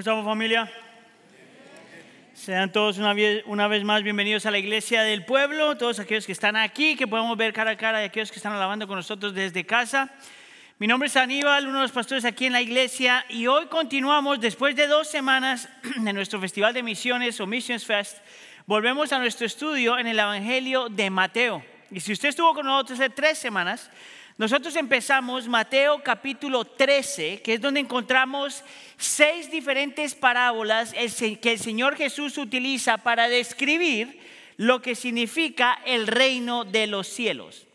¿Cómo estamos familia? Sean todos una vez, una vez más bienvenidos a la iglesia del pueblo, todos aquellos que están aquí, que podemos ver cara a cara y aquellos que están alabando con nosotros desde casa. Mi nombre es Aníbal, uno de los pastores aquí en la iglesia, y hoy continuamos, después de dos semanas de nuestro Festival de Misiones o Missions Fest, volvemos a nuestro estudio en el Evangelio de Mateo. Y si usted estuvo con nosotros hace tres semanas, nosotros empezamos Mateo capítulo 13, que es donde encontramos seis diferentes parábolas que el Señor Jesús utiliza para describir lo que significa el reino de los cielos.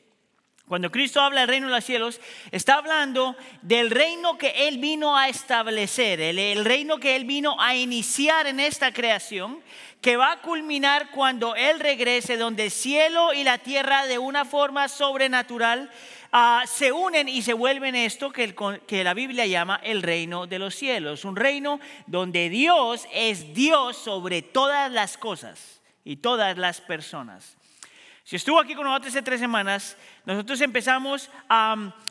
Cuando Cristo habla del reino de los cielos, está hablando del reino que Él vino a establecer, el, reino que Él vino a iniciar en esta creación, que va a culminar cuando Él regrese, donde el cielo y la tierra de una forma sobrenatural ah, se unen y se vuelven esto que, que la Biblia llama el reino de los cielos. Un reino donde Dios es Dios sobre todas las cosas y todas las personas. Si estuvo aquí con nosotros hace tres semanas, nosotros empezamos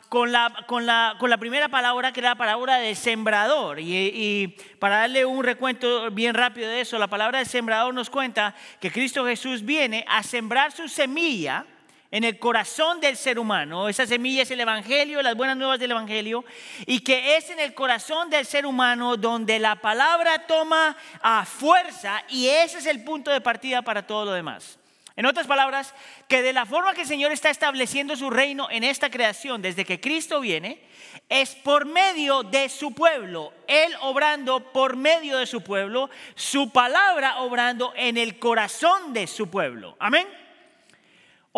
con, la, primera palabra que era la palabra de sembrador. Y, y, para darle un recuento bien rápido de eso, la palabra de sembrador nos cuenta que Cristo Jesús viene a sembrar su semilla en el corazón del ser humano. Esa semilla es el Evangelio, las buenas nuevas del Evangelio, y que es en el corazón del ser humano donde la palabra toma a fuerza y ese es el punto de partida para todo lo demás. En otras palabras, que de la forma que el Señor está estableciendo su reino en esta creación desde que Cristo viene, es por medio de su pueblo, Él obrando por medio de su pueblo, su palabra obrando en el corazón de su pueblo. Amén.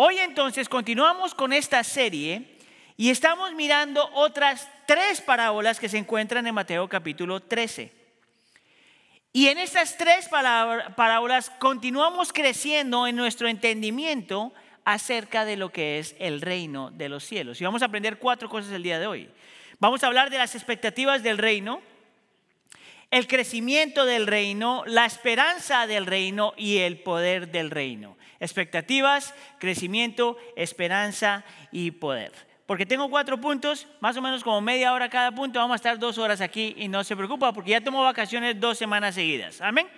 Hoy entonces continuamos con esta serie y estamos mirando otras tres parábolas que se encuentran en Mateo capítulo 13. Y en estas tres parábolas continuamos creciendo en nuestro entendimiento acerca de lo que es el reino de los cielos. Y vamos a aprender cuatro cosas el día de hoy. Vamos a hablar de las expectativas del reino, el crecimiento del reino, la esperanza del reino y el poder del reino. Expectativas, crecimiento, esperanza y poder porque tengo cuatro puntos, más o menos como media hora cada punto, vamos a estar dos horas aquí y no se preocupa porque ya tomo vacaciones dos semanas seguidas. Amén.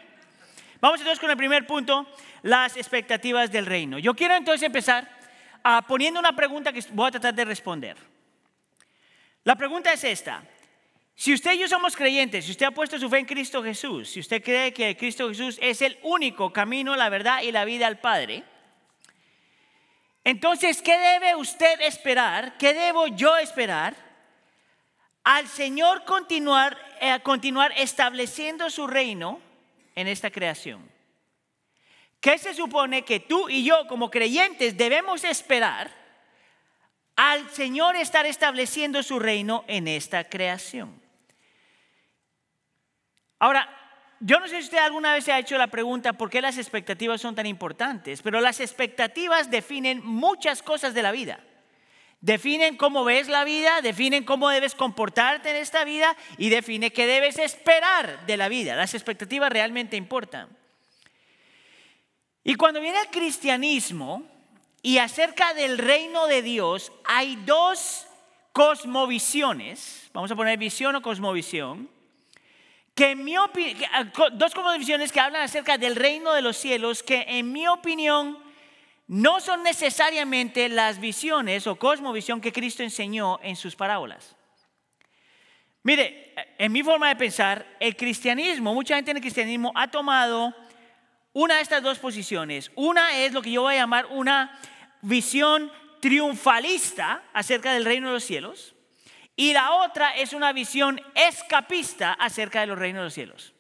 Vamos entonces con el primer punto, las expectativas del reino. Yo quiero entonces empezar ah, poniendo una pregunta que voy a tratar de responder. La pregunta es esta. Si usted y yo somos creyentes, si usted ha puesto su fe en Cristo Jesús, si usted cree que Cristo Jesús es el único camino, la verdad y la vida al Padre, entonces, ¿qué debe usted esperar? ¿Qué debo yo esperar? Al Señor continuar, eh, continuar estableciendo su reino en esta creación. ¿Qué se supone que tú y yo como creyentes debemos esperar al Señor estar estableciendo su reino en esta creación? Ahora, yo no sé si usted alguna vez se ha hecho la pregunta por qué las expectativas son tan importantes, pero las expectativas definen muchas cosas de la vida. Definen cómo ves la vida, definen cómo debes comportarte en esta vida y define qué debes esperar de la vida. Las expectativas realmente importan. Y cuando viene el cristianismo y acerca del reino de Dios, hay dos cosmovisiones, vamos a poner visión o cosmovisión, que en mi opinión, ah, dos visiones que hablan acerca del reino de los cielos, que en mi opinión no son necesariamente las visiones o cosmovisión que Cristo enseñó en sus parábolas. Mire, en mi forma de pensar, el cristianismo, mucha gente en el cristianismo ha tomado una de estas dos posiciones. Una es lo que yo voy a llamar una visión triunfalista acerca del reino de los cielos. Y la otra es una visión escapista acerca de los reinos de los cielos.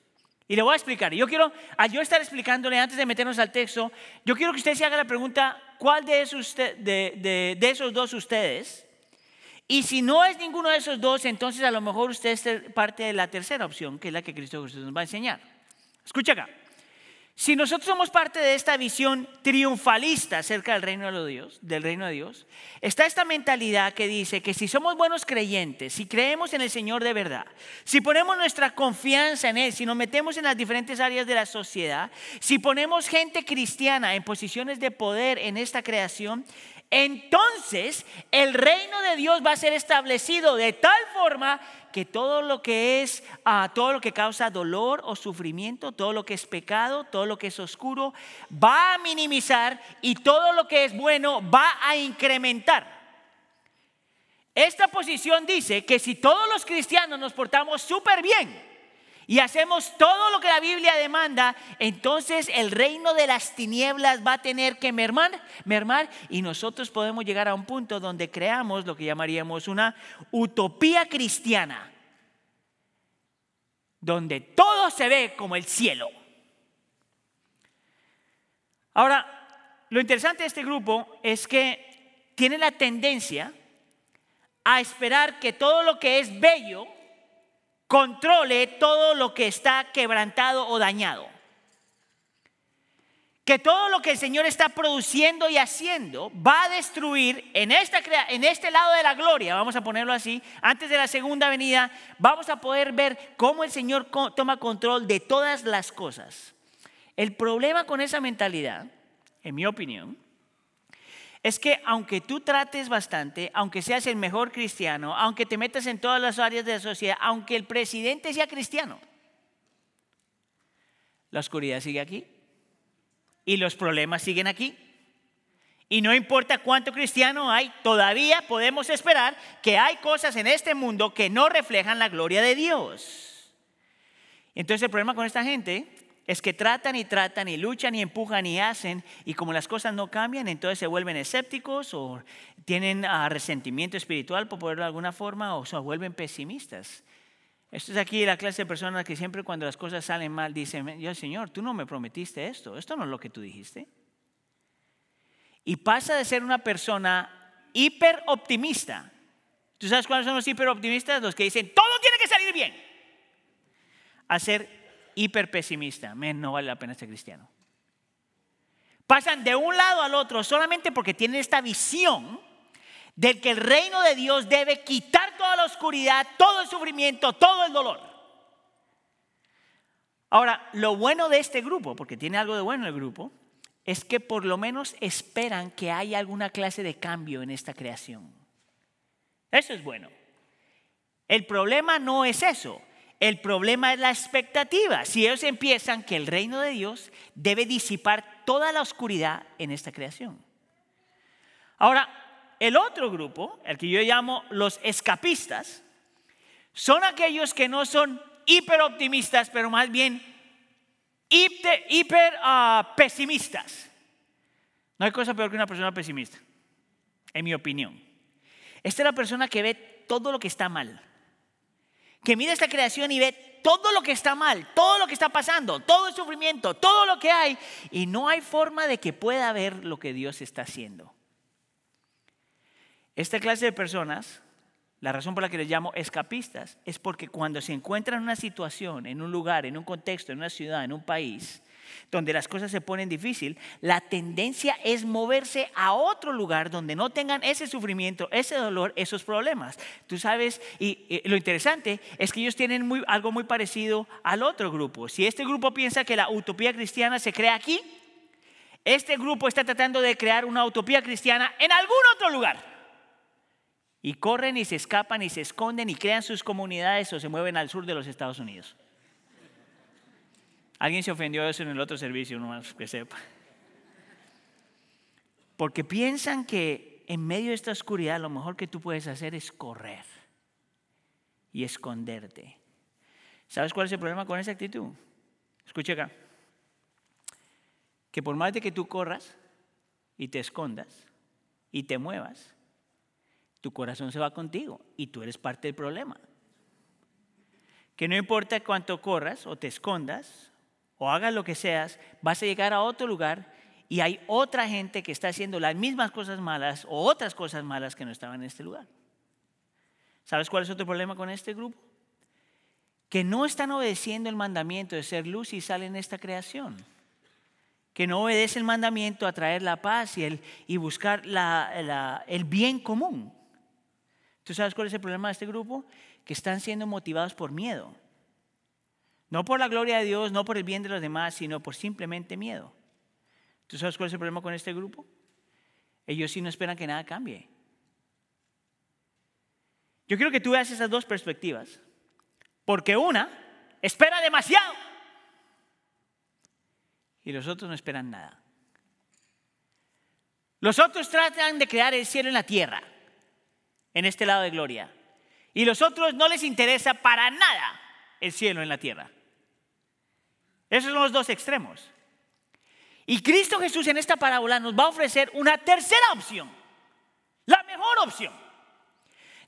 Y le voy a explicar. Yo quiero, al yo estar explicándole antes de meternos al texto, yo quiero que usted se haga la pregunta, ¿cuál de esos, de, esos dos ustedes? Y si no es ninguno de esos dos, entonces a lo mejor usted es parte de la tercera opción, que es la que Cristo Jesús nos va a enseñar. Escucha acá. Si nosotros somos parte de esta visión triunfalista acerca del reino de Dios, del reino de Dios, está esta mentalidad que dice que si somos buenos creyentes, si creemos en el Señor de verdad, si ponemos nuestra confianza en Él, si nos metemos en las diferentes áreas de la sociedad, si ponemos gente cristiana en posiciones de poder en esta creación, entonces el reino de Dios va a ser establecido de tal forma que todo lo que es, ah, todo lo que causa dolor o sufrimiento, todo lo que es pecado, todo lo que es oscuro, va a minimizar y todo lo que es bueno va a incrementar. Esta posición dice que si todos los cristianos nos portamos súper bien, y hacemos todo lo que la Biblia demanda, entonces el reino de las tinieblas va a tener que mermar, mermar y nosotros podemos llegar a un punto donde creamos lo que llamaríamos una utopía cristiana, donde todo se ve como el cielo. Ahora, lo interesante de este grupo es que tiene la tendencia a esperar que todo lo que es bello, controle todo lo que está quebrantado o dañado. Que todo lo que el Señor está produciendo y haciendo va a destruir en, esta, en este lado de la gloria, vamos a ponerlo así, antes de la segunda venida, vamos a poder ver cómo el Señor toma control de todas las cosas. El problema con esa mentalidad, en mi opinión, es que aunque tú trates bastante, aunque seas el mejor cristiano, aunque te metas en todas las áreas de la sociedad, aunque el presidente sea cristiano, la oscuridad sigue aquí y los problemas siguen aquí. Y no importa cuánto cristiano hay, todavía podemos esperar que hay cosas en este mundo que no reflejan la gloria de Dios. Entonces el problema con esta gente es que tratan y tratan y luchan y empujan y hacen y como las cosas no cambian, entonces se vuelven escépticos o tienen ah, resentimiento espiritual, por ponerlo de alguna forma, o se vuelven pesimistas. Esto es aquí la clase de personas que siempre cuando las cosas salen mal dicen, yo Señor, tú no me prometiste esto, esto no es lo que tú dijiste. Y pasa de ser una persona hiper optimista. ¿Tú sabes cuáles son los hiper optimistas? Los que dicen, todo tiene que salir bien. A ser hiper pesimista. no vale la pena ser cristiano. Pasan de un lado al otro solamente porque tienen esta visión de que el reino de Dios debe quitar toda la oscuridad, todo el sufrimiento, todo el dolor. Ahora, lo bueno de este grupo, porque tiene algo de bueno el grupo, es que por lo menos esperan que haya alguna clase de cambio en esta creación. Eso es bueno. El problema no es eso. El problema es la expectativa. Si ellos empiezan que el reino de Dios debe disipar toda la oscuridad en esta creación. Ahora, el otro grupo, el que yo llamo los escapistas, son aquellos que no son hiper optimistas, pero más bien hiper, ah, pesimistas. No hay cosa peor que una persona pesimista, en mi opinión. Esta es la persona que ve todo lo que está mal que mira esta creación y ve todo lo que está mal, todo lo que está pasando, todo el sufrimiento, todo lo que hay, y no hay forma de que pueda ver lo que Dios está haciendo. Esta clase de personas, la razón por la que les llamo escapistas, es porque cuando se encuentran en una situación, en un lugar, en un contexto, en una ciudad, en un país, donde las cosas se ponen difícil, la tendencia es moverse a otro lugar donde no tengan ese sufrimiento, ese dolor, esos problemas. Tú sabes, y, lo interesante es que ellos tienen algo muy parecido al otro grupo. Si este grupo piensa que la utopía cristiana se crea aquí, este grupo está tratando de crear una utopía cristiana en algún otro lugar. Y corren y se escapan y se esconden y crean sus comunidades o se mueven al sur de los Estados Unidos. Alguien se ofendió de eso en el otro servicio, nomás que sepa. Porque piensan que en medio de esta oscuridad lo mejor que tú puedes hacer es correr y esconderte. ¿Sabes cuál es el problema con esa actitud? Escucha acá. Que por más de que tú corras y te escondas y te muevas, tu corazón se va contigo y tú eres parte del problema. Que no importa cuánto corras o te escondas o hagas lo que seas, vas a llegar a otro lugar y hay otra gente que está haciendo las mismas cosas malas o otras cosas malas que no estaban en este lugar. ¿Sabes cuál es otro problema con este grupo? Que no están obedeciendo el mandamiento de ser luz y sal en esta creación. Que no obedecen el mandamiento a traer la paz y, el, y buscar el bien común. ¿Tú sabes cuál es el problema de este grupo? Que están siendo motivados por miedo. No por la gloria de Dios, no por el bien de los demás, sino por simplemente miedo. ¿Tú sabes cuál es el problema con este grupo? ellos sí no esperan que nada cambie. Yo quiero que tú veas esas dos perspectivas, porque una espera demasiado y los otros no esperan nada. Los otros tratan de crear el cielo en la tierra, en este lado de gloria, y los otros no les interesa para nada el cielo en la tierra. Esos son los dos extremos. Y Cristo Jesús en esta parábola nos va a ofrecer una tercera opción, la mejor opción,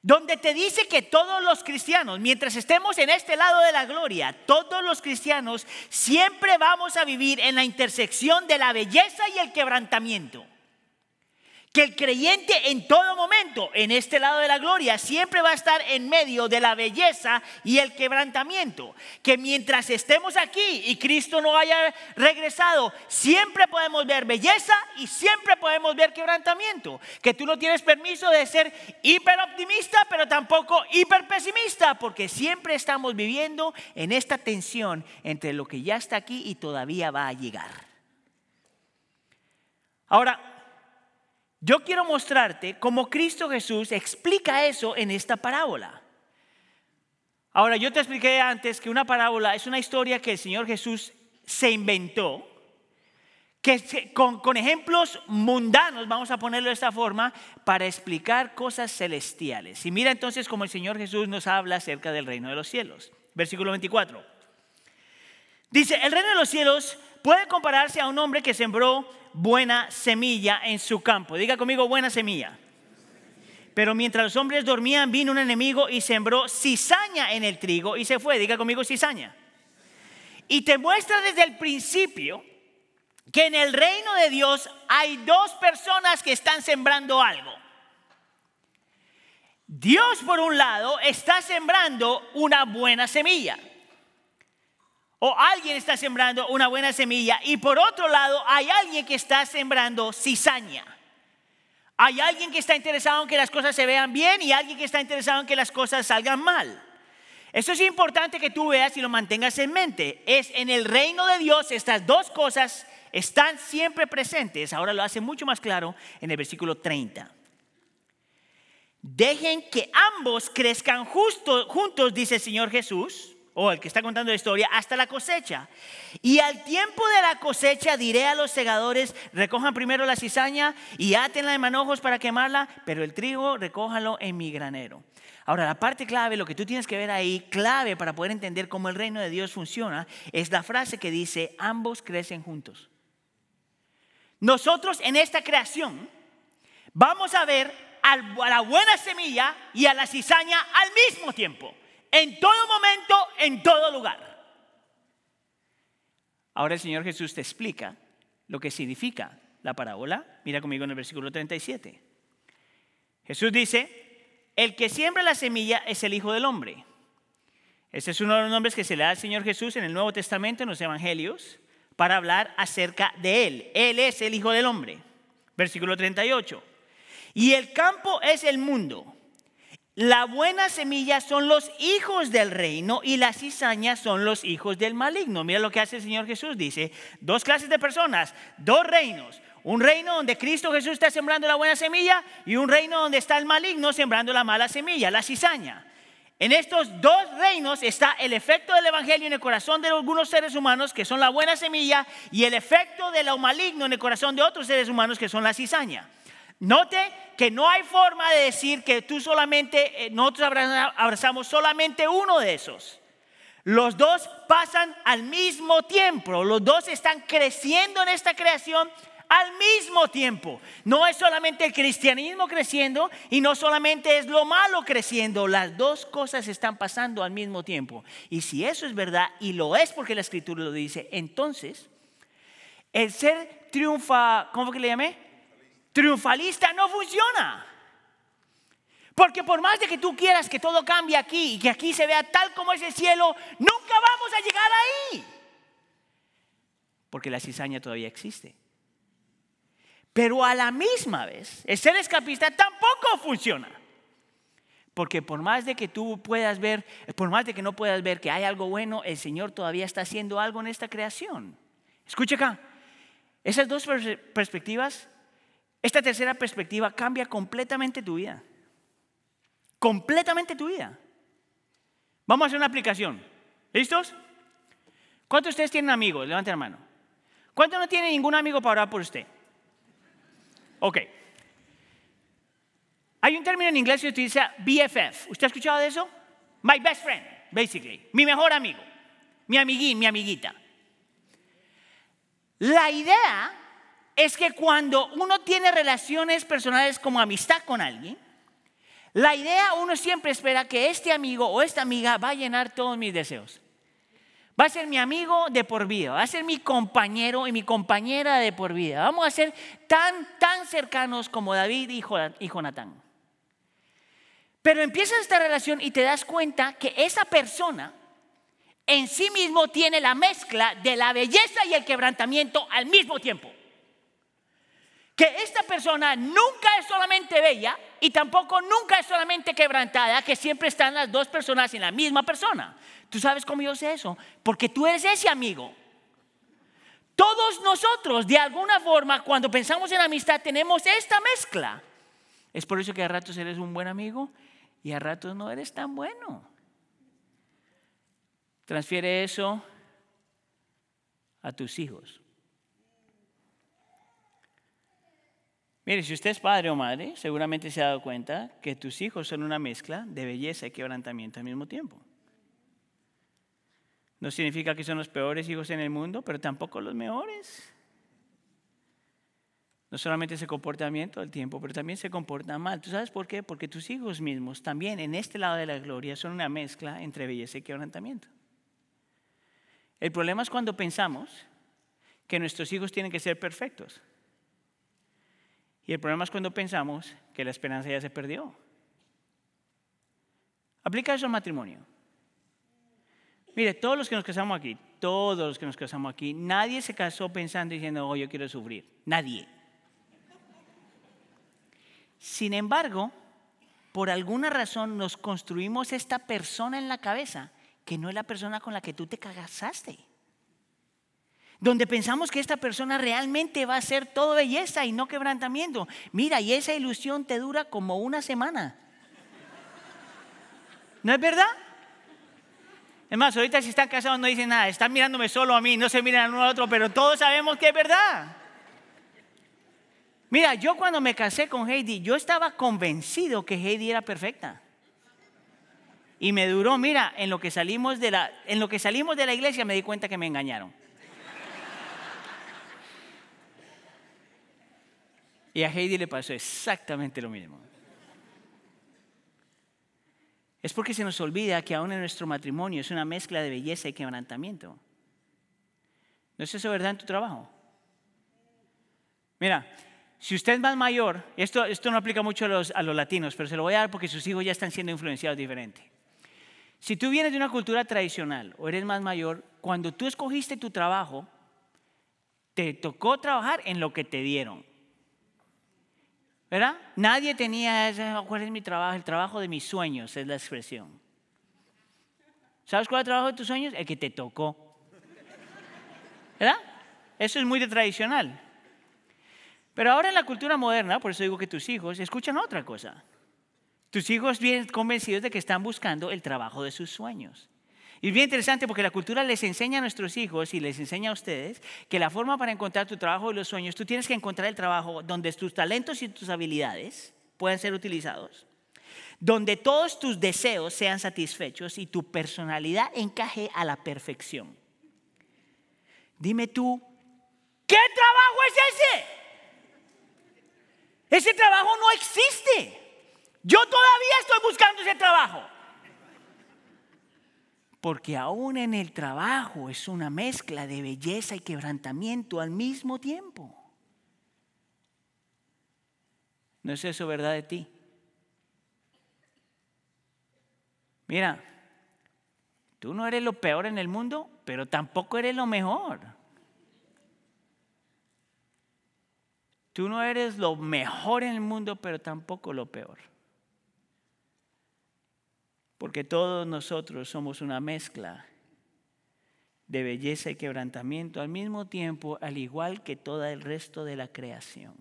donde te dice que todos los cristianos, mientras estemos en este lado de la gloria, todos los cristianos siempre vamos a vivir en la intersección de la belleza y el quebrantamiento que el creyente en todo momento, en este lado de la gloria, siempre va a estar en medio de la belleza y el quebrantamiento. Que mientras estemos aquí y Cristo no haya regresado, siempre podemos ver belleza y siempre podemos ver quebrantamiento. Que tú no tienes permiso de ser hiper optimista, pero tampoco hiper pesimista, porque siempre estamos viviendo en esta tensión entre lo que ya está aquí y todavía va a llegar. Ahora, yo quiero mostrarte cómo Cristo Jesús explica eso en esta parábola. Ahora, yo te expliqué antes que una parábola es una historia que el Señor Jesús se inventó, que con, con, ejemplos mundanos, vamos a ponerlo de esta forma, para explicar cosas celestiales. Y mira entonces cómo el Señor Jesús nos habla acerca del reino de los cielos. Versículo 24. Dice, el reino de los cielos puede compararse a un hombre que sembró buena semilla en su campo. Diga conmigo buena semilla. Pero mientras los hombres dormían, vino un enemigo y sembró cizaña en el trigo y se fue. Diga conmigo cizaña. Y te muestra desde el principio que en el reino de Dios hay dos personas que están sembrando algo. Dios por un lado está sembrando una buena semilla o alguien está sembrando una buena semilla y por otro lado hay alguien que está sembrando cizaña. Hay alguien que está interesado en que las cosas se vean bien y alguien que está interesado en que las cosas salgan mal. Eso es importante que tú veas y lo mantengas en mente. Es en el reino de Dios estas dos cosas están siempre presentes. Ahora lo hace mucho más claro en el versículo 30. Dejen que ambos crezcan juntos, dice el Señor Jesús o el que está contando la historia, hasta la cosecha. Y al tiempo de la cosecha diré a los segadores, recojan primero la cizaña y átenla de manojos para quemarla, pero el trigo recójalo en mi granero. Ahora, la parte clave, lo que tú tienes que ver ahí, clave para poder entender cómo el reino de Dios funciona, es la frase que dice, ambos crecen juntos. Nosotros en esta creación vamos a ver a la buena semilla y a la cizaña al mismo tiempo en todo momento, en todo lugar. Ahora el Señor Jesús te explica lo que significa la parábola. Mira conmigo en el versículo 37. Jesús dice, el que siembra la semilla es el Hijo del Hombre. Ese es uno de los nombres que se le da al Señor Jesús en el Nuevo Testamento, en los Evangelios, para hablar acerca de Él. Él es el Hijo del Hombre. Versículo 38. Y el campo es el mundo. La buena semilla son los hijos del reino y las cizañas son los hijos del maligno. Mira lo que hace el Señor Jesús. Dice, dos clases de personas, dos reinos. Un reino donde Cristo Jesús está sembrando la buena semilla y un reino donde está el maligno sembrando la mala semilla, la cizaña. En estos dos reinos está el efecto del Evangelio en el corazón de algunos seres humanos, que son la buena semilla, y el efecto de lo maligno en el corazón de otros seres humanos, que son la cizaña. Note que no hay forma de decir que tú solamente, eh, nosotros abrazamos solamente uno de esos. Los dos pasan al mismo tiempo, los dos están creciendo en esta creación al mismo tiempo. No es solamente el cristianismo creciendo y no solamente es lo malo creciendo, las dos cosas están pasando al mismo tiempo. Y si eso es verdad, y lo es porque la escritura lo dice, entonces el ser triunfa, ¿cómo que le llamé? Triunfalista no funciona. Porque por más de que tú quieras que todo cambie aquí y que aquí se vea tal como es el cielo, nunca vamos a llegar ahí. Porque la cizaña todavía existe. Pero a la misma vez, el ser escapista tampoco funciona. Porque por más de que tú puedas ver, por más de que no puedas ver que hay algo bueno, el Señor todavía está haciendo algo en esta creación. Escucha acá, esas dos perspectivas Esta tercera perspectiva cambia completamente tu vida. Completamente tu vida. Vamos a hacer una aplicación. ¿Listos? ¿Cuántos de ustedes tienen amigos? Levanten la mano. ¿Cuántos no tienen ningún amigo para orar por usted? Ok. Hay un término en inglés que utiliza BFF. ¿Usted ha escuchado de eso? My best friend, basically. Mi mejor amigo. Mi amiguín, mi amiguita. La idea es que cuando uno tiene relaciones personales como amistad con alguien, la idea uno siempre espera que este amigo o esta amiga va a llenar todos mis deseos. Va a ser mi amigo de por vida, va a ser mi compañero y mi compañera de por vida. Vamos a ser tan, tan cercanos como David y Jonatán. Pero empiezas esta relación y te das cuenta que esa persona en sí mismo tiene la mezcla de la belleza y el quebrantamiento al mismo tiempo que esta persona nunca es solamente bella y tampoco nunca es solamente quebrantada, que siempre están las dos personas en la misma persona. ¿Tú sabes cómo yo sé eso? Porque tú eres ese amigo. Todos nosotros, de alguna forma, cuando pensamos en amistad, tenemos esta mezcla. Es por eso que a ratos eres un buen amigo y a ratos no eres tan bueno. Transfiere eso a tus hijos. Mire, si usted es padre o madre, seguramente se ha dado cuenta que tus hijos son una mezcla de belleza y quebrantamiento al mismo tiempo. No significa que son los peores hijos en el mundo, pero tampoco los mejores. No solamente se comportan bien todo el tiempo, pero también se comportan mal. ¿Tú sabes por qué? Porque tus hijos mismos también en este lado de la gloria son una mezcla entre belleza y quebrantamiento. El problema es cuando pensamos que nuestros hijos tienen que ser perfectos. Y el problema es cuando pensamos que la esperanza ya se perdió. Aplica eso al matrimonio. Mire, todos los que nos casamos aquí, todos los que nos casamos aquí, nadie se casó pensando diciendo, oh, yo quiero sufrir. Nadie. Sin embargo, por alguna razón nos construimos esta persona en la cabeza que no es la persona con la que tú te cagasaste donde pensamos que esta persona realmente va a ser todo belleza y no quebrantamiento. Mira, y esa ilusión te dura como una semana. ¿No es verdad? Es más, ahorita si están casados no dicen nada, están mirándome solo a mí, no se miran uno al otro, pero todos sabemos que es verdad. Mira, yo cuando me casé con Heidi, yo estaba convencido que Heidi era perfecta. Y me duró, mira, en lo que salimos de la, en lo que salimos de la iglesia me di cuenta que me engañaron. Y a Heidi le pasó exactamente lo mismo. Es porque se nos olvida que aún en nuestro matrimonio es una mezcla de belleza y quebrantamiento. ¿No es eso verdad en tu trabajo? Mira, si usted es más mayor, esto, esto no aplica mucho a los, a los latinos, pero se lo voy a dar porque sus hijos ya están siendo influenciados diferente. Si tú vienes de una cultura tradicional o eres más mayor, cuando tú escogiste tu trabajo, te tocó trabajar en lo que te dieron. ¿Verdad? Nadie tenía ese, ¿cuál es mi trabajo? El trabajo de mis sueños es la expresión. ¿Sabes cuál es el trabajo de tus sueños? El que te tocó. ¿Verdad? Eso es muy tradicional. Pero ahora en la cultura moderna, por eso digo que tus hijos escuchan otra cosa. Tus hijos vienen convencidos de que están buscando el trabajo de sus sueños. Y es bien interesante porque la cultura les enseña a nuestros hijos y les enseña a ustedes que la forma para encontrar tu trabajo y los sueños, tú tienes que encontrar el trabajo donde tus talentos y tus habilidades puedan ser utilizados, donde todos tus deseos sean satisfechos y tu personalidad encaje a la perfección. Dime tú, ¿qué trabajo es ese? Ese trabajo no existe. Yo todavía estoy buscando ese trabajo. Porque aún en el trabajo es una mezcla de belleza y quebrantamiento al mismo tiempo. ¿No es eso verdad de ti? Mira, tú no eres lo peor en el mundo, pero tampoco eres lo mejor. Tú no eres lo mejor en el mundo, pero tampoco lo peor porque todos nosotros somos una mezcla de belleza y quebrantamiento al mismo tiempo, al igual que todo el resto de la creación.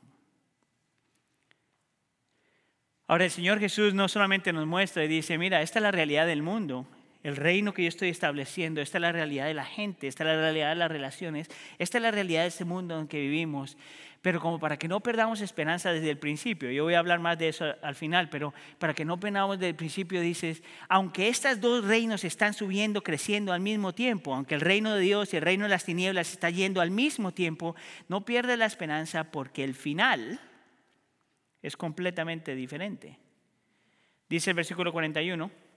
Ahora el Señor Jesús no solamente nos muestra y dice, mira, esta es la realidad del mundo, el reino que yo estoy estableciendo, esta es la realidad de la gente, esta es la realidad de las relaciones, esta es la realidad de este mundo en que vivimos. Pero como para que no perdamos esperanza desde el principio, yo voy a hablar más de eso al final, pero para que no perdamos desde el principio dices, aunque estos dos reinos están subiendo, creciendo al mismo tiempo, aunque el reino de Dios y el reino de las tinieblas está yendo al mismo tiempo, no pierdes la esperanza porque el final es completamente diferente. Dice el versículo 41.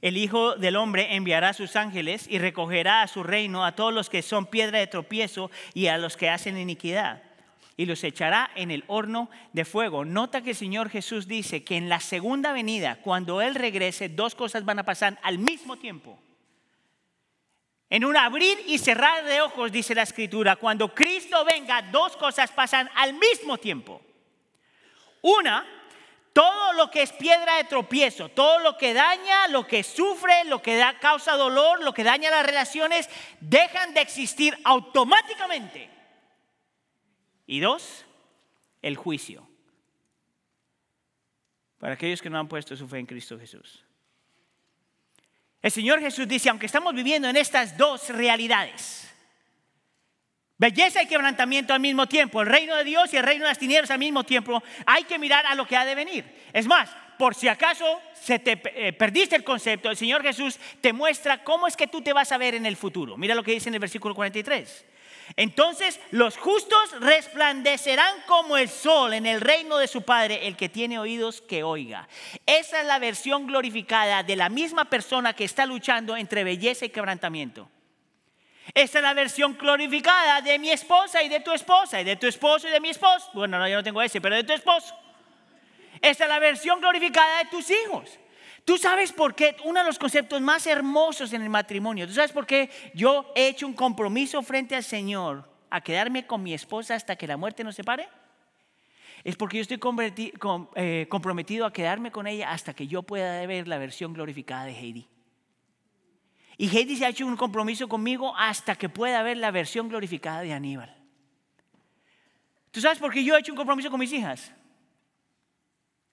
El Hijo del Hombre enviará sus ángeles y recogerá a su reino a todos los que son piedra de tropiezo y a los que hacen iniquidad y los echará en el horno de fuego. Nota que el Señor Jesús dice que en la segunda venida, cuando Él regrese, dos cosas van a pasar al mismo tiempo. En un abrir y cerrar de ojos, dice la Escritura, cuando Cristo venga, dos cosas pasan al mismo tiempo. Una, todo lo que es piedra de tropiezo, todo lo que daña, lo que sufre, lo que da, causa dolor, lo que daña las relaciones, dejan de existir automáticamente y dos, el juicio. Para aquellos que no han puesto su fe en Cristo Jesús. El Señor Jesús dice, aunque estamos viviendo en estas dos realidades, belleza y quebrantamiento al mismo tiempo, el reino de Dios y el reino de las tinieblas al mismo tiempo, hay que mirar a lo que ha de venir. Es más, por si acaso se te eh, perdiste el concepto, el Señor Jesús te muestra cómo es que tú te vas a ver en el futuro. Mira lo que dice en el versículo 43. Entonces los justos resplandecerán como el sol en el reino de su Padre, el que tiene oídos que oiga. Esa es la versión glorificada de la misma persona que está luchando entre belleza y quebrantamiento. Esa es la versión glorificada de mi esposa y de tu esposa, y de tu esposo y de mi esposo. Bueno, no, yo no tengo ese, pero de tu esposo. Esa es la versión glorificada de tus hijos. Tú sabes por qué, uno de los conceptos más hermosos en el matrimonio, tú sabes por qué yo he hecho un compromiso frente al Señor a quedarme con mi esposa hasta que la muerte nos separe. Es porque yo estoy eh, comprometido a quedarme con ella hasta que yo pueda ver la versión glorificada de Heidi. Y Heidi se ha hecho un compromiso conmigo hasta que pueda ver la versión glorificada de Aníbal. ¿Tú sabes por qué yo he hecho un compromiso con mis hijas?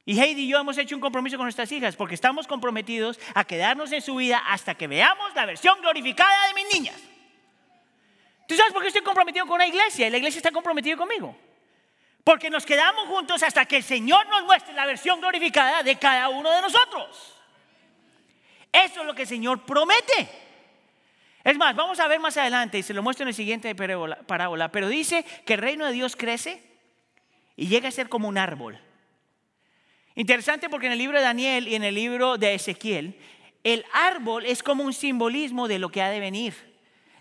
Y Heidi y yo hemos hecho un compromiso con nuestras hijas porque estamos comprometidos a quedarnos en su vida hasta que veamos la versión glorificada de mis niñas. ¿Tú sabes por qué estoy comprometido con la iglesia y la iglesia está comprometida conmigo? Porque nos quedamos juntos hasta que el Señor nos muestre la versión glorificada de cada uno de nosotros. Eso es lo que el Señor promete. Es más, vamos a ver más adelante y se lo muestro en el siguiente parábola, pero dice que el reino de Dios crece y llega a ser como un árbol Interesante porque en el libro de Daniel y en el libro de Ezequiel, el árbol es como un simbolismo de lo que ha de venir,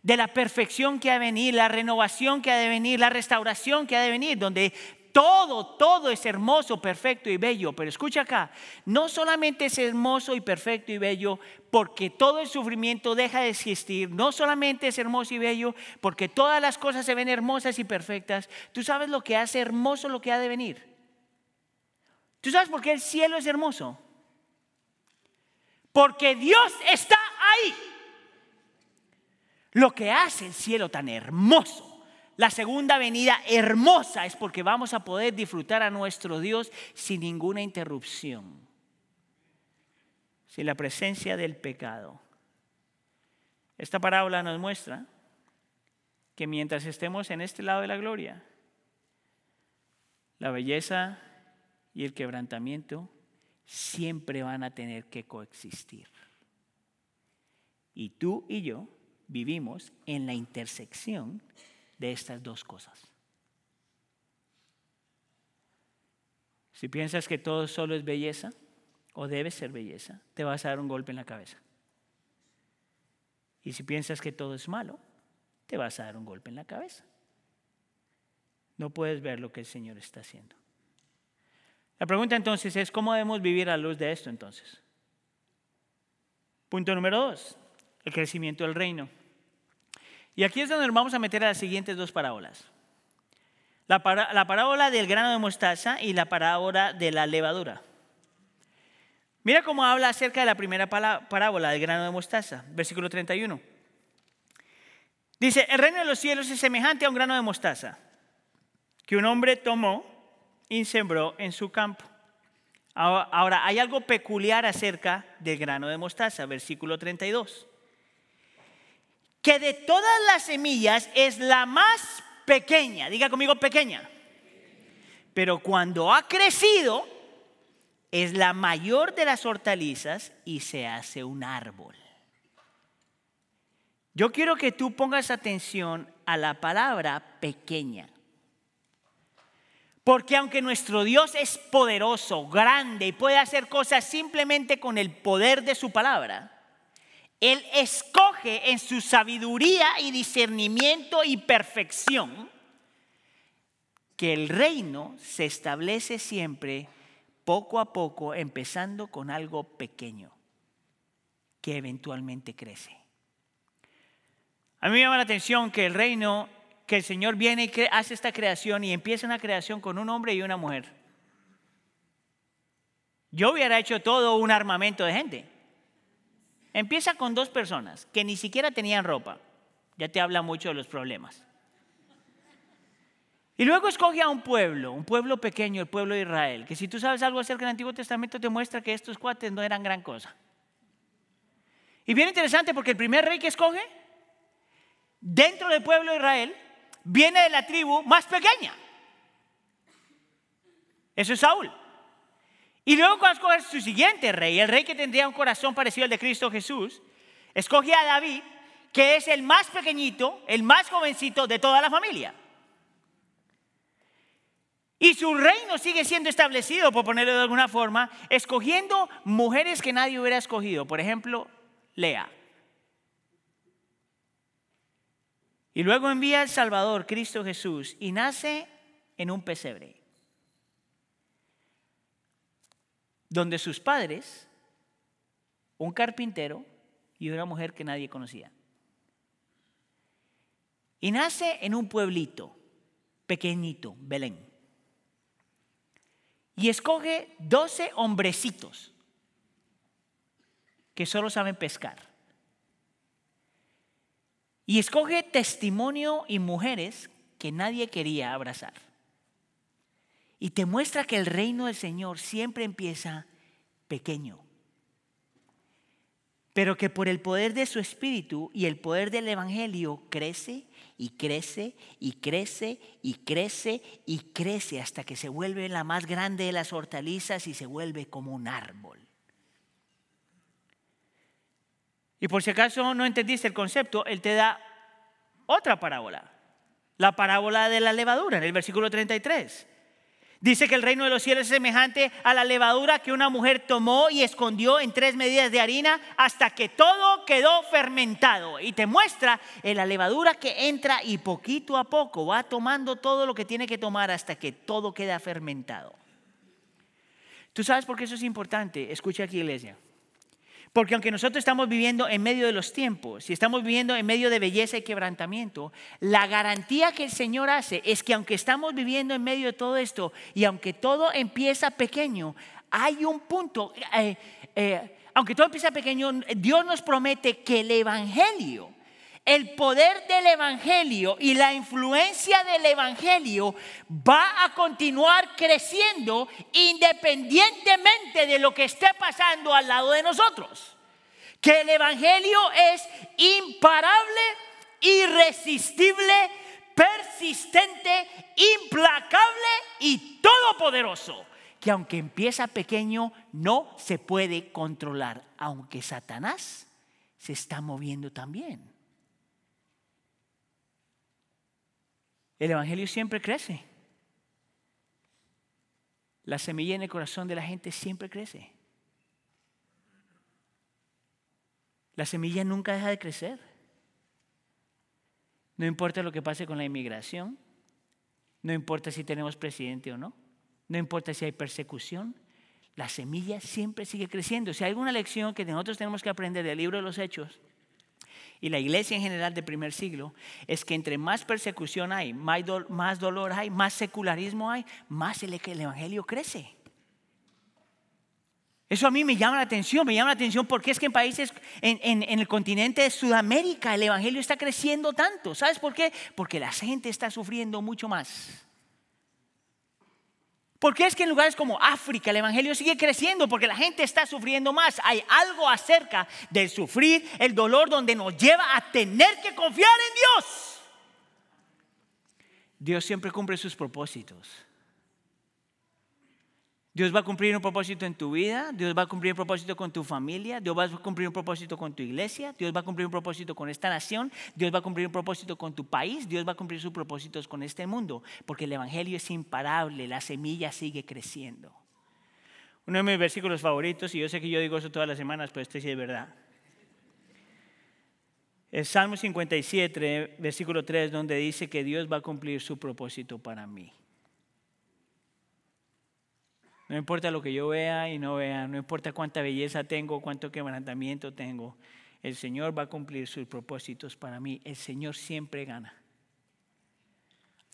de la perfección que ha de venir, la renovación que ha de venir, la restauración que ha de venir, donde todo, todo es hermoso, perfecto y bello. Pero escucha acá, no solamente es hermoso y perfecto y bello porque todo el sufrimiento deja de existir, no solamente es hermoso y bello porque todas las cosas se ven hermosas y perfectas, tú sabes lo que hace hermoso lo que ha de venir. ¿Tú sabes por qué el cielo es hermoso? Porque Dios está ahí. Lo que hace el cielo tan hermoso, la segunda venida hermosa, es porque vamos a poder disfrutar a nuestro Dios sin ninguna interrupción, sin la presencia del pecado. Esta parábola nos muestra que mientras estemos en este lado de la gloria, la belleza y el quebrantamiento siempre van a tener que coexistir. Y tú y yo vivimos en la intersección de estas dos cosas. Si piensas que todo solo es belleza, o debe ser belleza, te vas a dar un golpe en la cabeza. Y si piensas que todo es malo, te vas a dar un golpe en la cabeza. No puedes ver lo que el Señor está haciendo. La pregunta entonces es, ¿cómo debemos vivir a luz de esto entonces? Punto número dos, el crecimiento del reino. Y aquí es donde nos vamos a meter a las siguientes dos parábolas. La, parábola del grano de mostaza y la parábola de la levadura. Mira cómo habla acerca de la primera parábola del grano de mostaza, versículo 31. Dice, el reino de los cielos es semejante a un grano de mostaza que un hombre tomó y sembró en su campo. Ahora, hay algo peculiar acerca del grano de mostaza, versículo 32. Que de todas las semillas es la más pequeña, diga conmigo pequeña. Pero cuando ha crecido, es la mayor de las hortalizas y se hace un árbol. Yo quiero que tú pongas atención a la palabra pequeña. Porque aunque nuestro Dios es poderoso, grande y puede hacer cosas simplemente con el poder de su palabra, Él escoge en su sabiduría y discernimiento y perfección que el reino se establece siempre poco a poco, empezando con algo pequeño, que eventualmente crece. A mí me llama la atención que el reino que el Señor viene y hace esta creación y empieza una creación con un hombre y una mujer. Yo hubiera hecho todo un armamento de gente. Empieza con dos personas que ni siquiera tenían ropa. Ya te habla mucho de los problemas. Y luego escoge a un pueblo, un pueblo pequeño, el pueblo de Israel, que si tú sabes algo acerca del Antiguo Testamento te muestra que estos cuates no eran gran cosa. Y bien interesante porque el primer rey que escoge dentro del pueblo de Israel viene de la tribu más pequeña. Eso es Saúl. Y luego cuando escoge su siguiente rey, el rey que tendría un corazón parecido al de Cristo Jesús, escoge a David, que es el más pequeñito, el más jovencito de toda la familia. Y su reino sigue siendo establecido, por ponerlo de alguna forma, escogiendo mujeres que nadie hubiera escogido. Por ejemplo, Lea. Y luego envía al Salvador, Cristo Jesús, y nace en un pesebre, donde sus padres, un carpintero y una mujer que nadie conocía. Y nace en un pueblito pequeñito, Belén. Y escoge doce hombrecitos que solo saben pescar. Y escoge testimonio y mujeres que nadie quería abrazar. Y te muestra que el reino del Señor siempre empieza pequeño, pero que por el poder de su espíritu y el poder del Evangelio crece y crece y crece y crece y crece hasta que se vuelve la más grande de las hortalizas y se vuelve como un árbol. Y por si acaso no entendiste el concepto, Él te da otra parábola, la parábola de la levadura en el versículo 33. Dice que el reino de los cielos es semejante a la levadura que una mujer tomó y escondió en tres medidas de harina hasta que todo quedó fermentado. Y te muestra la levadura que entra y poquito a poco va tomando todo lo que tiene que tomar hasta que todo queda fermentado. ¿Tú sabes por qué eso es importante? Escucha aquí, iglesia. Porque aunque nosotros estamos viviendo en medio de los tiempos y estamos viviendo en medio de belleza y quebrantamiento, la garantía que el Señor hace es que aunque estamos viviendo en medio de todo esto y aunque todo empieza pequeño, hay un punto, eh, eh, aunque todo empieza pequeño, Dios nos promete que el Evangelio, el poder del Evangelio y la influencia del Evangelio va a continuar creciendo independientemente de lo que esté pasando al lado de nosotros. Que el Evangelio es imparable, irresistible, persistente, implacable y todopoderoso. Que aunque empieza pequeño, no se puede controlar, aunque Satanás se está moviendo también. El Evangelio siempre crece. La semilla en el corazón de la gente siempre crece. La semilla nunca deja de crecer. No importa lo que pase con la inmigración, no importa si tenemos presidente o no, no importa si hay persecución, la semilla siempre sigue creciendo. Si hay alguna lección que nosotros tenemos que aprender del libro de los Hechos, y la iglesia en general del primer siglo es que entre más persecución hay, más, dolor hay, más secularismo hay, más el, el evangelio crece. Eso a mí me llama la atención, me llama la atención porque es que en países, en, el continente de Sudamérica, el Evangelio está creciendo tanto. ¿Sabes por qué? Porque la gente está sufriendo mucho más. ¿Por qué es que en lugares como África el Evangelio sigue creciendo? Porque la gente está sufriendo más. Hay algo acerca del sufrir, el dolor, donde nos lleva a tener que confiar en Dios. Dios siempre cumple sus propósitos. Dios va a cumplir un propósito en tu vida, Dios va a cumplir un propósito con tu familia, Dios va a cumplir un propósito con tu iglesia, Dios va a cumplir un propósito con esta nación, Dios va a cumplir un propósito con tu país, Dios va a cumplir sus propósitos con este mundo, porque el Evangelio es imparable, la semilla sigue creciendo. Uno de mis versículos favoritos, y yo sé que yo digo eso todas las semanas, pero este sí es verdad. Es Salmo 57, versículo 3, donde dice que Dios va a cumplir su propósito para mí. No importa lo que yo vea y no vea, no importa cuánta belleza tengo, cuánto quebrantamiento tengo, el Señor va a cumplir sus propósitos para mí. El Señor siempre gana.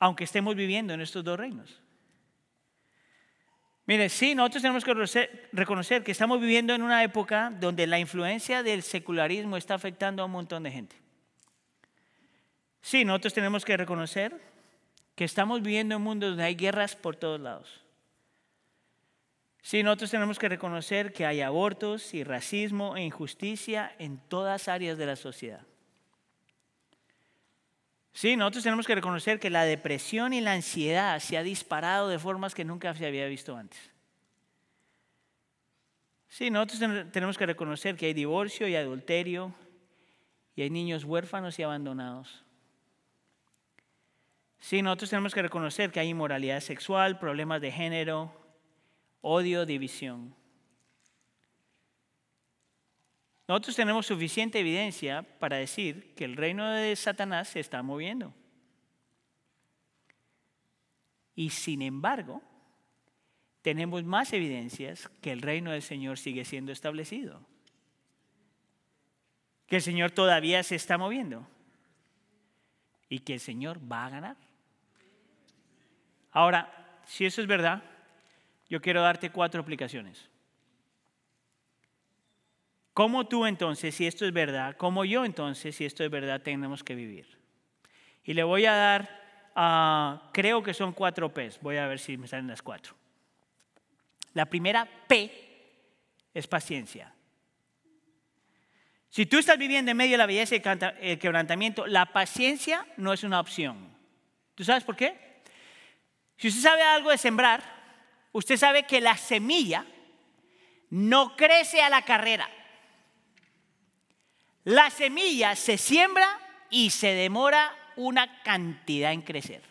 Aunque estemos viviendo en estos dos reinos. Mire, sí, nosotros tenemos que reconocer que estamos viviendo en una época donde la influencia del secularismo está afectando a un montón de gente. Sí, nosotros tenemos que reconocer que estamos viviendo en un mundo donde hay guerras por todos lados. Sí, nosotros tenemos que reconocer que hay abortos y racismo e injusticia en todas áreas de la sociedad. Sí, nosotros tenemos que reconocer que la depresión y la ansiedad se ha disparado de formas que nunca se había visto antes. Sí, nosotros tenemos que reconocer que hay divorcio y adulterio y hay niños huérfanos y abandonados. Sí, nosotros tenemos que reconocer que hay inmoralidad sexual, problemas de género, odio, división. Nosotros tenemos suficiente evidencia para decir que el reino de Satanás se está moviendo. Y sin embargo, tenemos más evidencias que el reino del Señor sigue siendo establecido. Que el Señor todavía se está moviendo. Y que el Señor va a ganar. Ahora, si eso es verdad, yo quiero darte cuatro aplicaciones. ¿Cómo tú entonces, si esto es verdad, cómo yo entonces, si esto es verdad, tenemos que vivir? Y le voy a dar, ah, creo que son cuatro P's, voy a ver si me salen las cuatro. La primera P es paciencia. Si tú estás viviendo en medio de la belleza y el quebrantamiento, la paciencia no es una opción. ¿Tú sabes por qué? Si usted sabe algo de sembrar, usted sabe que la semilla no crece a la carrera. La semilla se siembra y se demora una cantidad en crecer.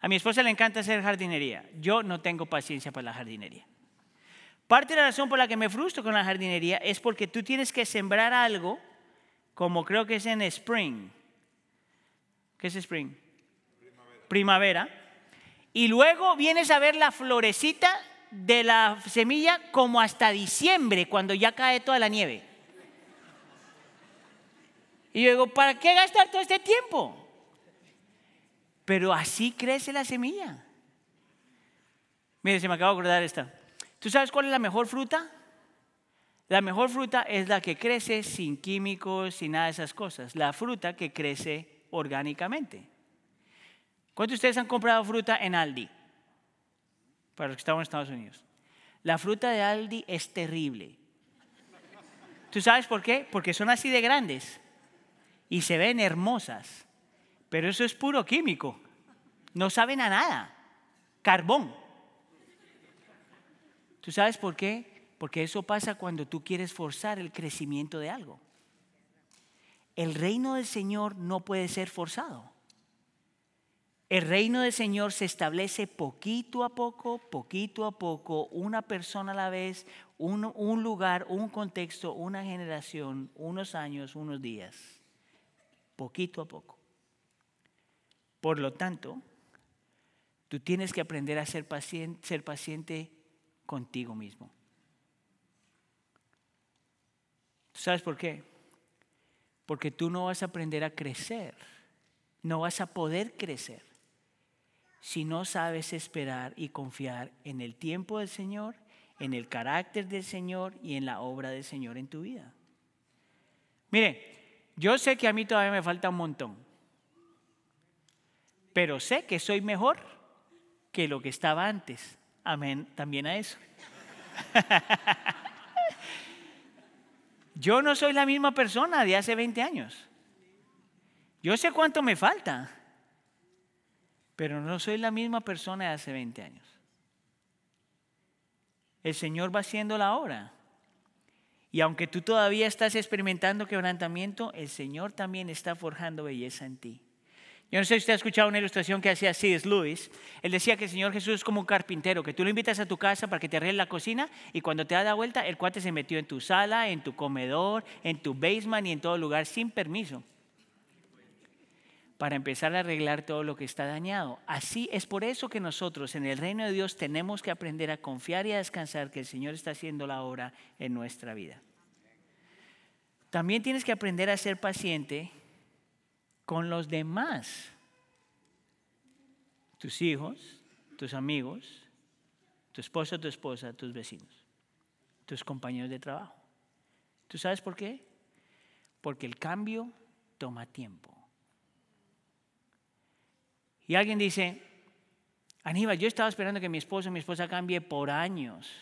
A mi esposa le encanta hacer jardinería. Yo no tengo paciencia para la jardinería. Parte de la razón por la que me frustro con la jardinería es porque tú tienes que sembrar algo, como creo que es en spring. ¿Qué es spring? Primavera. Primavera y luego vienes a ver la florecita de la semilla como hasta diciembre, cuando ya cae toda la nieve. Y yo digo, ¿para qué gastar todo este tiempo? Pero así crece la semilla. Mire, se me acaba de acordar esta. ¿Tú sabes cuál es la mejor fruta? La mejor fruta es la que crece sin químicos, sin nada de esas cosas. La fruta que crece orgánicamente. ¿Cuántos de ustedes han comprado fruta en Aldi? Para los que estamos en Estados Unidos. La fruta de Aldi es terrible. ¿Tú sabes por qué? Porque son así de grandes y se ven hermosas. Pero eso es puro químico. No saben a nada. Carbón. ¿Tú sabes por qué? Porque eso pasa cuando tú quieres forzar el crecimiento de algo. El reino del Señor no puede ser forzado. El reino del Señor se establece poquito a poco, poquito a poco, una persona a la vez, un, un, lugar, un contexto, una generación, unos años, unos días, poquito a poco. Por lo tanto, tú tienes que aprender a ser paciente, ser paciente contigo mismo. ¿Sabes por qué? Porque tú no vas a aprender a crecer, no vas a poder crecer si no sabes esperar y confiar en el tiempo del Señor, en el carácter del Señor y en la obra del Señor en tu vida. Mire, yo sé que a mí todavía me falta un montón, pero sé que soy mejor que lo que estaba antes. Amén también a eso. Yo no soy la misma persona de hace 20 años. Yo sé cuánto me falta, pero no soy la misma persona de hace 20 años. El Señor va haciendo la obra. Y aunque tú todavía estás experimentando quebrantamiento, el Señor también está forjando belleza en ti. Yo no sé si usted ha escuchado una ilustración que hacía C.S. Lewis. Él decía que el Señor Jesús es como un carpintero, que tú lo invitas a tu casa para que te arregle la cocina y cuando te da la vuelta, el cuate se metió en tu sala, en tu comedor, en tu basement y en todo lugar sin permiso para empezar a arreglar todo lo que está dañado. Así es por eso que nosotros en el reino de Dios tenemos que aprender a confiar y a descansar que el Señor está haciendo la obra en nuestra vida. También tienes que aprender a ser paciente con los demás. Tus hijos, tus amigos, tu esposo, tu esposa, tus vecinos, tus compañeros de trabajo. ¿Tú sabes por qué? Porque el cambio toma tiempo. Y alguien dice, Aníbal, yo estaba esperando que mi esposo o mi esposa cambie por años.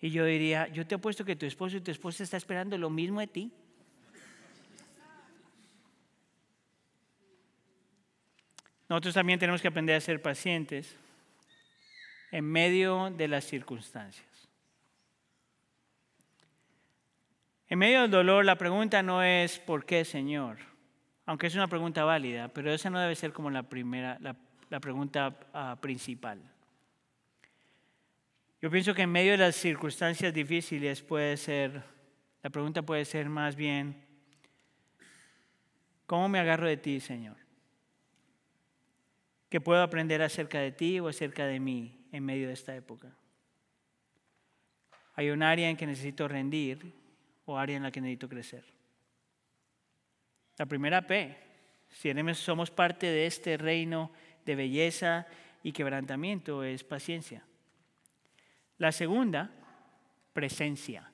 Y yo diría, yo te apuesto que tu esposo y tu esposa está esperando lo mismo de ti. Nosotros también tenemos que aprender a ser pacientes en medio de las circunstancias. En medio del dolor, la pregunta no es ¿por qué, Señor? Aunque es una pregunta válida, pero esa no debe ser como la primera, la, pregunta ah, principal. Yo pienso que en medio de las circunstancias difíciles puede ser, la pregunta puede ser más bien, ¿cómo me agarro de ti, Señor? ¿Qué puedo aprender acerca de ti o acerca de mí en medio de esta época? Hay un área en que necesito rendir o área en la que necesito crecer. La primera P, si somos parte de este reino de belleza y quebrantamiento, es paciencia. La segunda, presencia.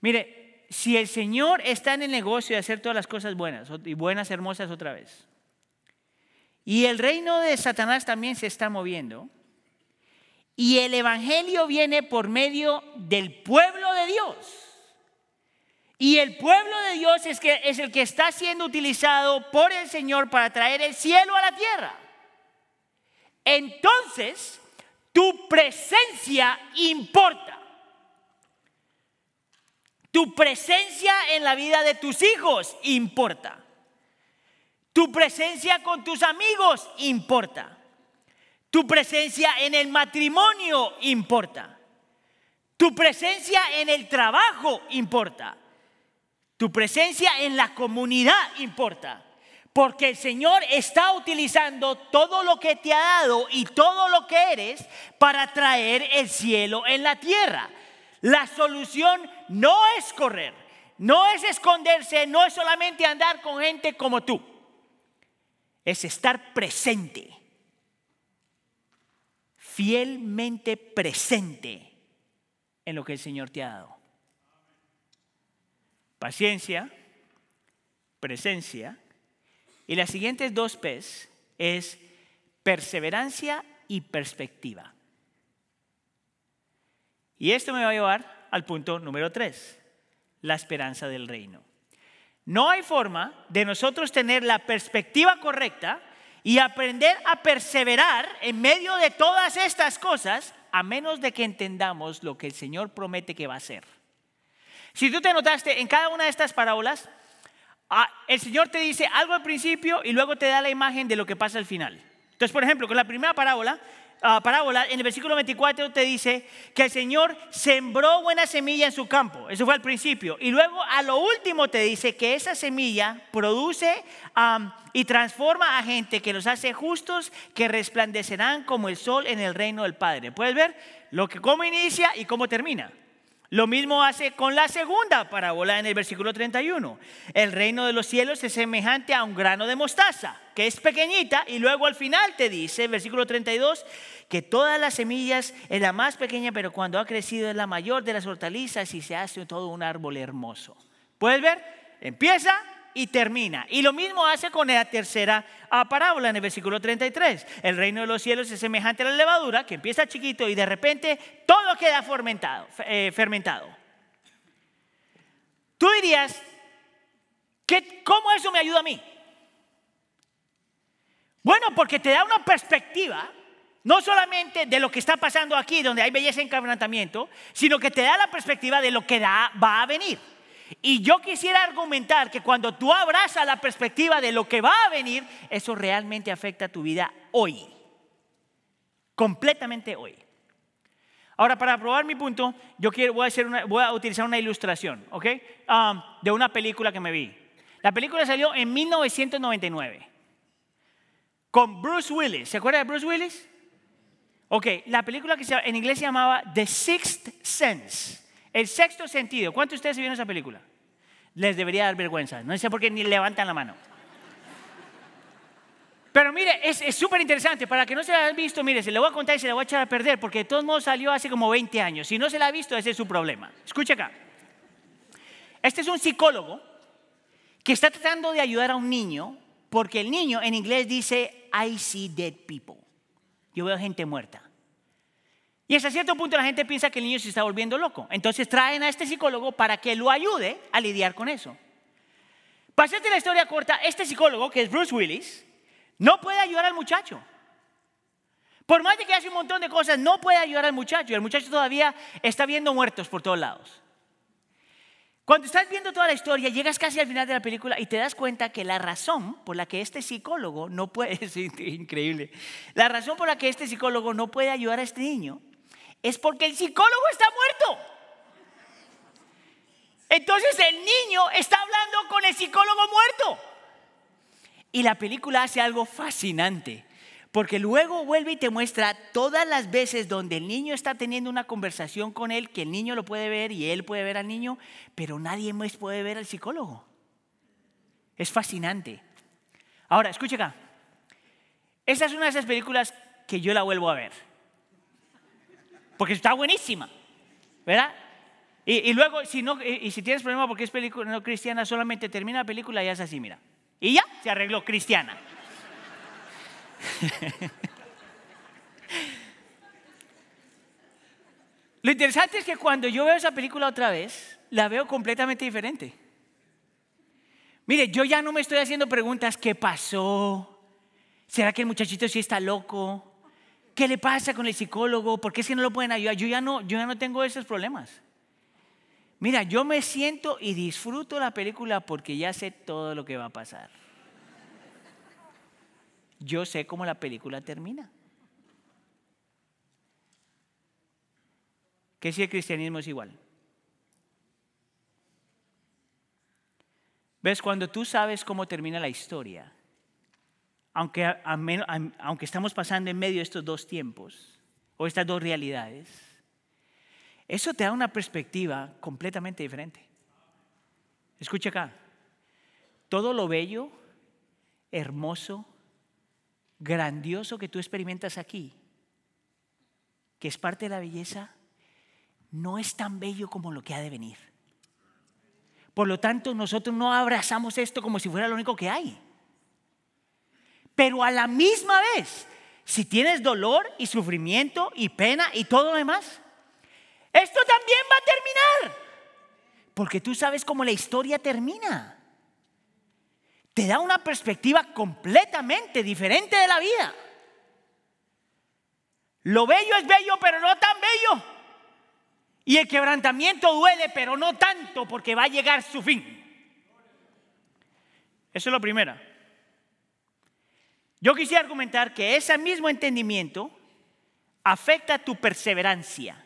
Mire, si el Señor está en el negocio de hacer todas las cosas buenas y buenas, hermosas otra vez, y el reino de Satanás también se está moviendo. Y el Evangelio viene por medio del pueblo de Dios. Y el pueblo de Dios es, el que está siendo utilizado por el Señor para traer el cielo a la tierra. Entonces, tu presencia importa. Tu presencia en la vida de tus hijos importa. Tu presencia con tus amigos importa. Tu presencia en el matrimonio importa. Tu presencia en el trabajo importa. Tu presencia en la comunidad importa. Porque el Señor está utilizando todo lo que te ha dado y todo lo que eres para traer el cielo en la tierra. La solución no es correr, no es esconderse, no es solamente andar con gente como tú es estar presente, fielmente presente en lo que el Señor te ha dado. Paciencia, presencia, y las siguientes dos P's es perseverancia y perspectiva. Y esto me va a llevar al punto número tres, la esperanza del reino. No hay forma de nosotros tener la perspectiva correcta y aprender a perseverar en medio de todas estas cosas a menos de que entendamos lo que el Señor promete que va a hacer. Si tú te notaste en cada una de estas parábolas, ah, el Señor te dice algo al principio y luego te da la imagen de lo que pasa al final. Entonces, por ejemplo, con la primera parábola, parábola, en el versículo 24 te dice que el Señor sembró buena semilla en su campo. Eso fue al principio. Y luego a lo último te dice que esa semilla produce y transforma a gente que los hace justos, que resplandecerán como el sol en el reino del Padre. ¿Puedes ver lo que cómo inicia y cómo termina? Lo mismo hace con la segunda parábola en el versículo 31. El reino de los cielos es semejante a un grano de mostaza, que es pequeñita, y luego al final te dice, versículo 32, que todas las semillas es la más pequeña, pero cuando ha crecido es la mayor de las hortalizas y se hace todo un árbol hermoso. ¿Puedes ver? Empieza y termina. Y lo mismo hace con la tercera ah, parábola en el versículo 33. El reino de los cielos es semejante a la levadura que empieza chiquito y de repente todo queda fermentado. Eh, fermentado. Tú dirías, ¿cómo eso me ayuda a mí? Bueno, porque te da una perspectiva, no solamente de lo que está pasando aquí, donde hay belleza en quebrantamiento, sino que te da la perspectiva de lo que va a venir. Y yo quisiera argumentar que cuando tú abrazas la perspectiva de lo que va a venir, eso realmente afecta tu vida hoy. Completamente hoy. Ahora, para probar mi punto, yo quiero, voy, a hacer voy a utilizar una ilustración, ¿ok? Um, de una película que me vi. La película salió en 1999 con Bruce Willis. ¿Se acuerda de Bruce Willis? Ok, la película que en inglés se llamaba The Sixth Sense. El sexto sentido. ¿Cuántos de ustedes vieron esa película? Les debería dar vergüenza. No sé por qué ni levantan la mano. Pero mire, es súper interesante. Para que no se la hayan visto, mire, se le voy a contar y se la voy a echar a perder, porque de todos modos salió hace como 20 años. Si no se la ha visto, ese es su problema. Escucha acá. Este es un psicólogo que está tratando de ayudar a un niño, porque el niño en inglés dice, I see dead people. Yo veo gente muerta. Y hasta cierto punto la gente piensa que el niño se está volviendo loco. Entonces traen a este psicólogo para que lo ayude a lidiar con eso. Para la historia corta, este psicólogo, que es Bruce Willis, no puede ayudar al muchacho. Por más de que hace un montón de cosas, no puede ayudar al muchacho. El muchacho todavía está viendo muertos por todos lados. Cuando estás viendo toda la historia, llegas casi al final de la película y te das cuenta que la razón por la que este psicólogo no puede, es increíble, la razón por la que este psicólogo no puede ayudar a este niño es porque el psicólogo está muerto. Entonces el niño está hablando con el psicólogo muerto. Y la película hace algo fascinante, porque luego vuelve y te muestra todas las veces donde el niño está teniendo una conversación con él, que el niño lo puede ver y él puede ver al niño, pero nadie más puede ver al psicólogo. Es fascinante. Ahora, escucha acá. Esa es una de esas películas que yo la vuelvo a ver porque está buenísima, ¿verdad? Y, luego, si, no, y, si tienes problema porque es película no cristiana, solamente termina la película y es así, mira. Y ya, se arregló cristiana. Lo interesante es que cuando yo veo esa película otra vez, la veo completamente diferente. Mire, yo ya no me estoy haciendo preguntas, ¿qué pasó? ¿Será que el muchachito sí está loco? ¿Qué le pasa con el psicólogo? ¿Por qué es que no lo pueden ayudar? Yo ya no, yo ya no tengo esos problemas. Mira, yo me siento y disfruto la película porque ya sé todo lo que va a pasar. Yo sé cómo la película termina. ¿Qué si el cristianismo es igual? ¿Ves? Cuando tú sabes cómo termina la historia, aunque, aunque estamos pasando en medio de estos dos tiempos o estas dos realidades, eso te da una perspectiva completamente diferente. Escucha acá, todo lo bello, hermoso, grandioso que tú experimentas aquí, que es parte de la belleza, no es tan bello como lo que ha de venir. Por lo tanto, nosotros no abrazamos esto como si fuera lo único que hay. Pero a la misma vez, si tienes dolor y sufrimiento y pena y todo lo demás, esto también va a terminar. Porque tú sabes cómo la historia termina. Te da una perspectiva completamente diferente de la vida. Lo bello es bello, pero no tan bello. Y el quebrantamiento duele, pero no tanto, porque va a llegar su fin. Eso es lo primero. Yo quisiera argumentar que ese mismo entendimiento afecta tu perseverancia.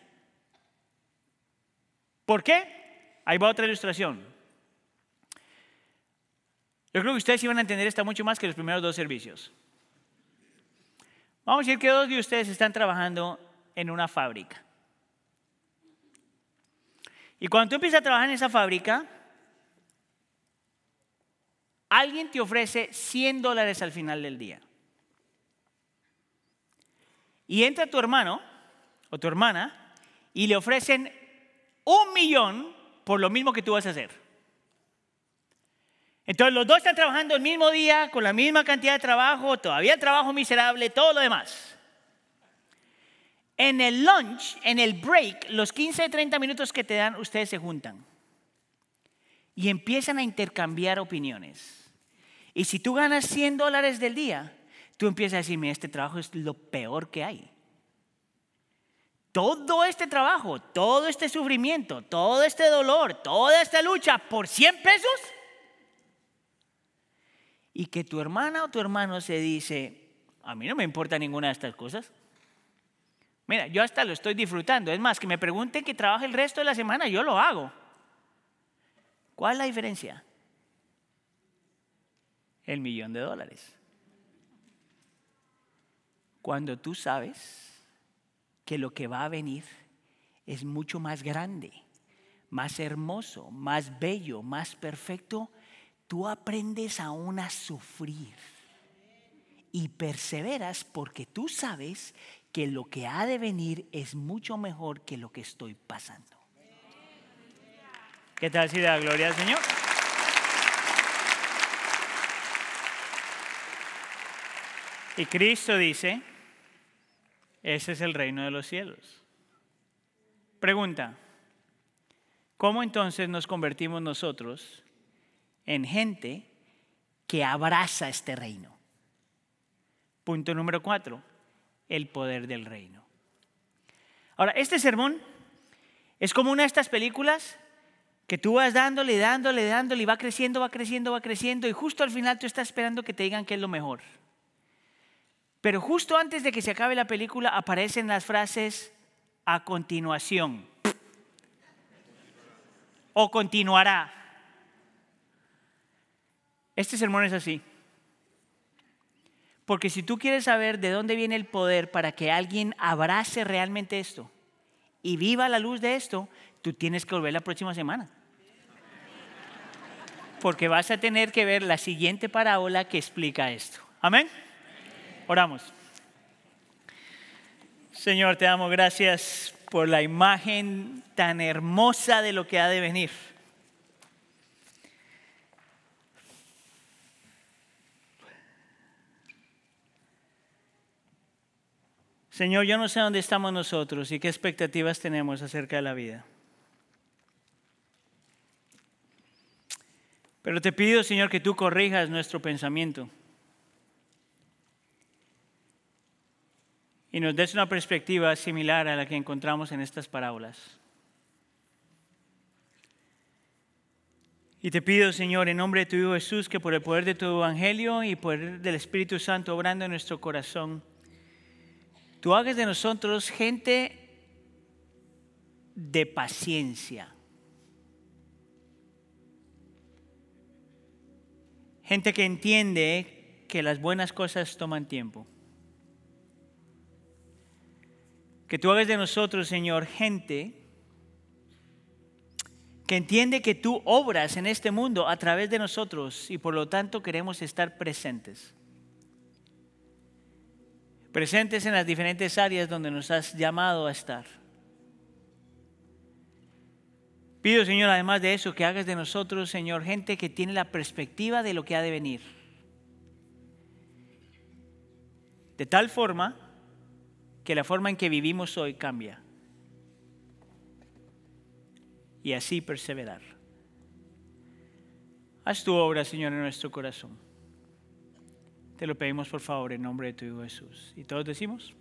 ¿Por qué? Ahí va otra ilustración. Yo creo que ustedes iban a entender esto mucho más que los primeros dos servicios. Vamos a decir que dos de ustedes están trabajando en una fábrica. Y cuando tú empiezas a trabajar en esa fábrica, alguien te ofrece 100 dólares al final del día. Y entra tu hermano o tu hermana y le ofrecen un millón por lo mismo que tú vas a hacer. Entonces los dos están trabajando el mismo día, con la misma cantidad de trabajo, todavía trabajo miserable, todo lo demás. En el lunch, en el break, los 15, 30 minutos que te dan, ustedes se juntan y empiezan a intercambiar opiniones. Y si tú ganas 100 dólares del día, tú empiezas a decirme, este trabajo es lo peor que hay. Todo este trabajo, todo este sufrimiento, todo este dolor, toda esta lucha por 100 pesos. Y que tu hermana o tu hermano se dice, a mí no me importa ninguna de estas cosas. Mira, yo hasta lo estoy disfrutando. Es más, que me pregunten que trabaje el resto de la semana, yo lo hago. ¿Cuál es la diferencia? El millón de dólares. Cuando tú sabes que lo que va a venir es mucho más grande, más hermoso, más bello, más perfecto, tú aprendes aún a sufrir y perseveras porque tú sabes que lo que ha de venir es mucho mejor que lo que estoy pasando. ¿Qué tal si da gloria al Señor? Y Cristo dice, ese es el reino de los cielos. Pregunta, ¿cómo entonces nos convertimos nosotros en gente que abraza este reino? Punto número cuatro, el poder del reino. Ahora, este sermón es como una de estas películas que tú vas dándole, dándole, dándole y va creciendo, va creciendo, va creciendo y justo al final tú estás esperando que te digan qué es lo mejor. Pero justo antes de que se acabe la película aparecen las frases a continuación o continuará. Este sermón es así. Porque si tú quieres saber de dónde viene el poder para que alguien abrace realmente esto y viva la luz de esto, tú tienes que volver la próxima semana. Porque vas a tener que ver la siguiente parábola que explica esto. Amén. Oramos. Señor, te damos gracias por la imagen tan hermosa de lo que ha de venir. Señor, yo no sé dónde estamos nosotros y qué expectativas tenemos acerca de la vida. Pero te pido, Señor, que tú corrijas nuestro pensamiento y nos des una perspectiva similar a la que encontramos en estas parábolas. Y te pido, Señor, en nombre de tu Hijo Jesús, que por el poder de tu Evangelio y por el del Espíritu Santo obrando en nuestro corazón, tú hagas de nosotros gente de paciencia. Gente que entiende que las buenas cosas toman tiempo. Que tú hagas de nosotros, Señor, gente que entiende que tú obras en este mundo a través de nosotros y por lo tanto queremos estar presentes presentes en las diferentes áreas donde nos has llamado a estar. Pido, Señor, además de eso, que hagas de nosotros, Señor, gente que tiene la perspectiva de lo que ha de venir. De tal forma que la forma en que vivimos hoy cambia. Y así perseverar. Haz tu obra, Señor, en nuestro corazón. Te lo pedimos por favor en nombre de tu Hijo Jesús. Y todos decimos.